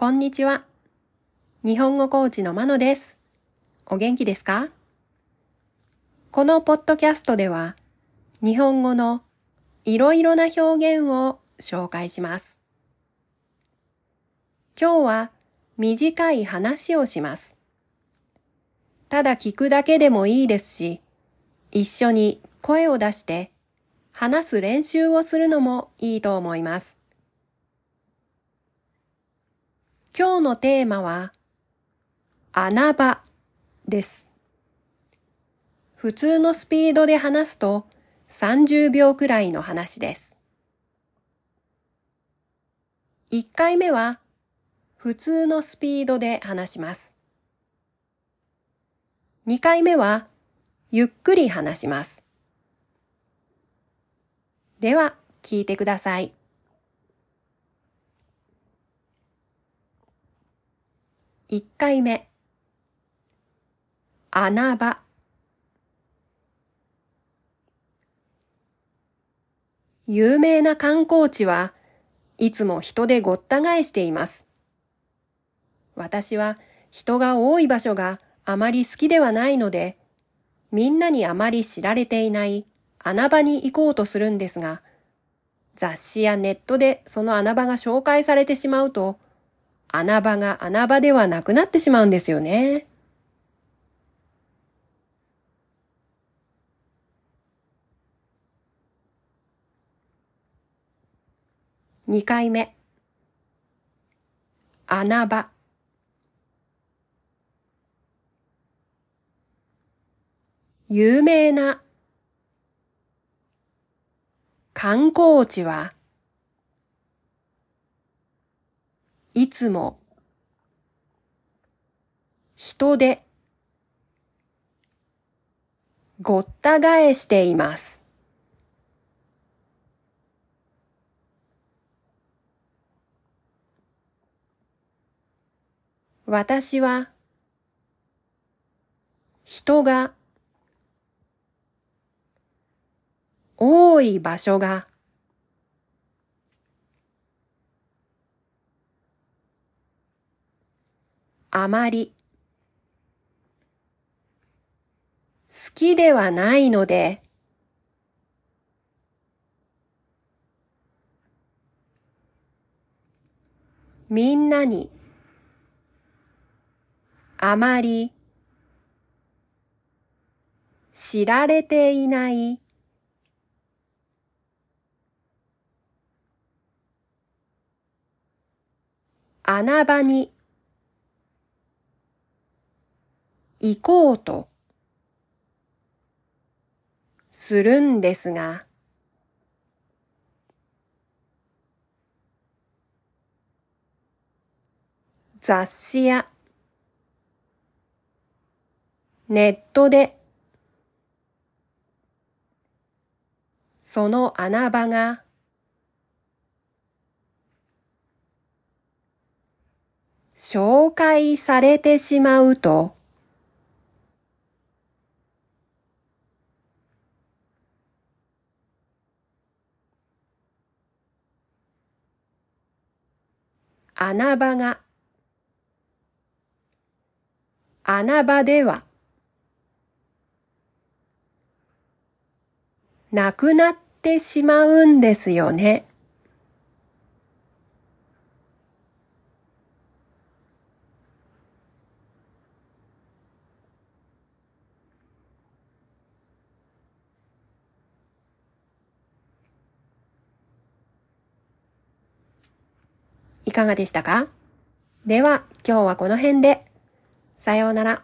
こんにちは。日本語コーチのまのです。お元気ですか？このポッドキャストでは、日本語のいろいろな表現を紹介します。今日は短い話をします。ただ聞くだけでもいいですし、一緒に声を出して話す練習をするのもいいと思います。今日のテーマは穴場です。普通のスピードで話すと30秒くらいの話です。1回目は普通のスピードで話します。2回目はゆっくり話します。では、聞いてください。1回目穴場有名な観光地はいつも人でごった返しています。私は人が多い場所があまり好きではないので、みんなにあまり知られていない穴場に行こうとするんですが、雑誌やネットでその穴場が紹介されてしまうと、穴場が穴場ではなくなってしまうんですよね。2回目穴場有名な観光地はいつも人でごった返しています。私は人が多い場所があまり。好きではないので。みんなに。あまり。知られていない。穴場に。行こうとするんですが、雑誌やネットでその穴場が紹介されてしまうと、穴場が穴場ではなくなってしまうんですよね。かがでしたか？では、今日はこの辺で。さようなら。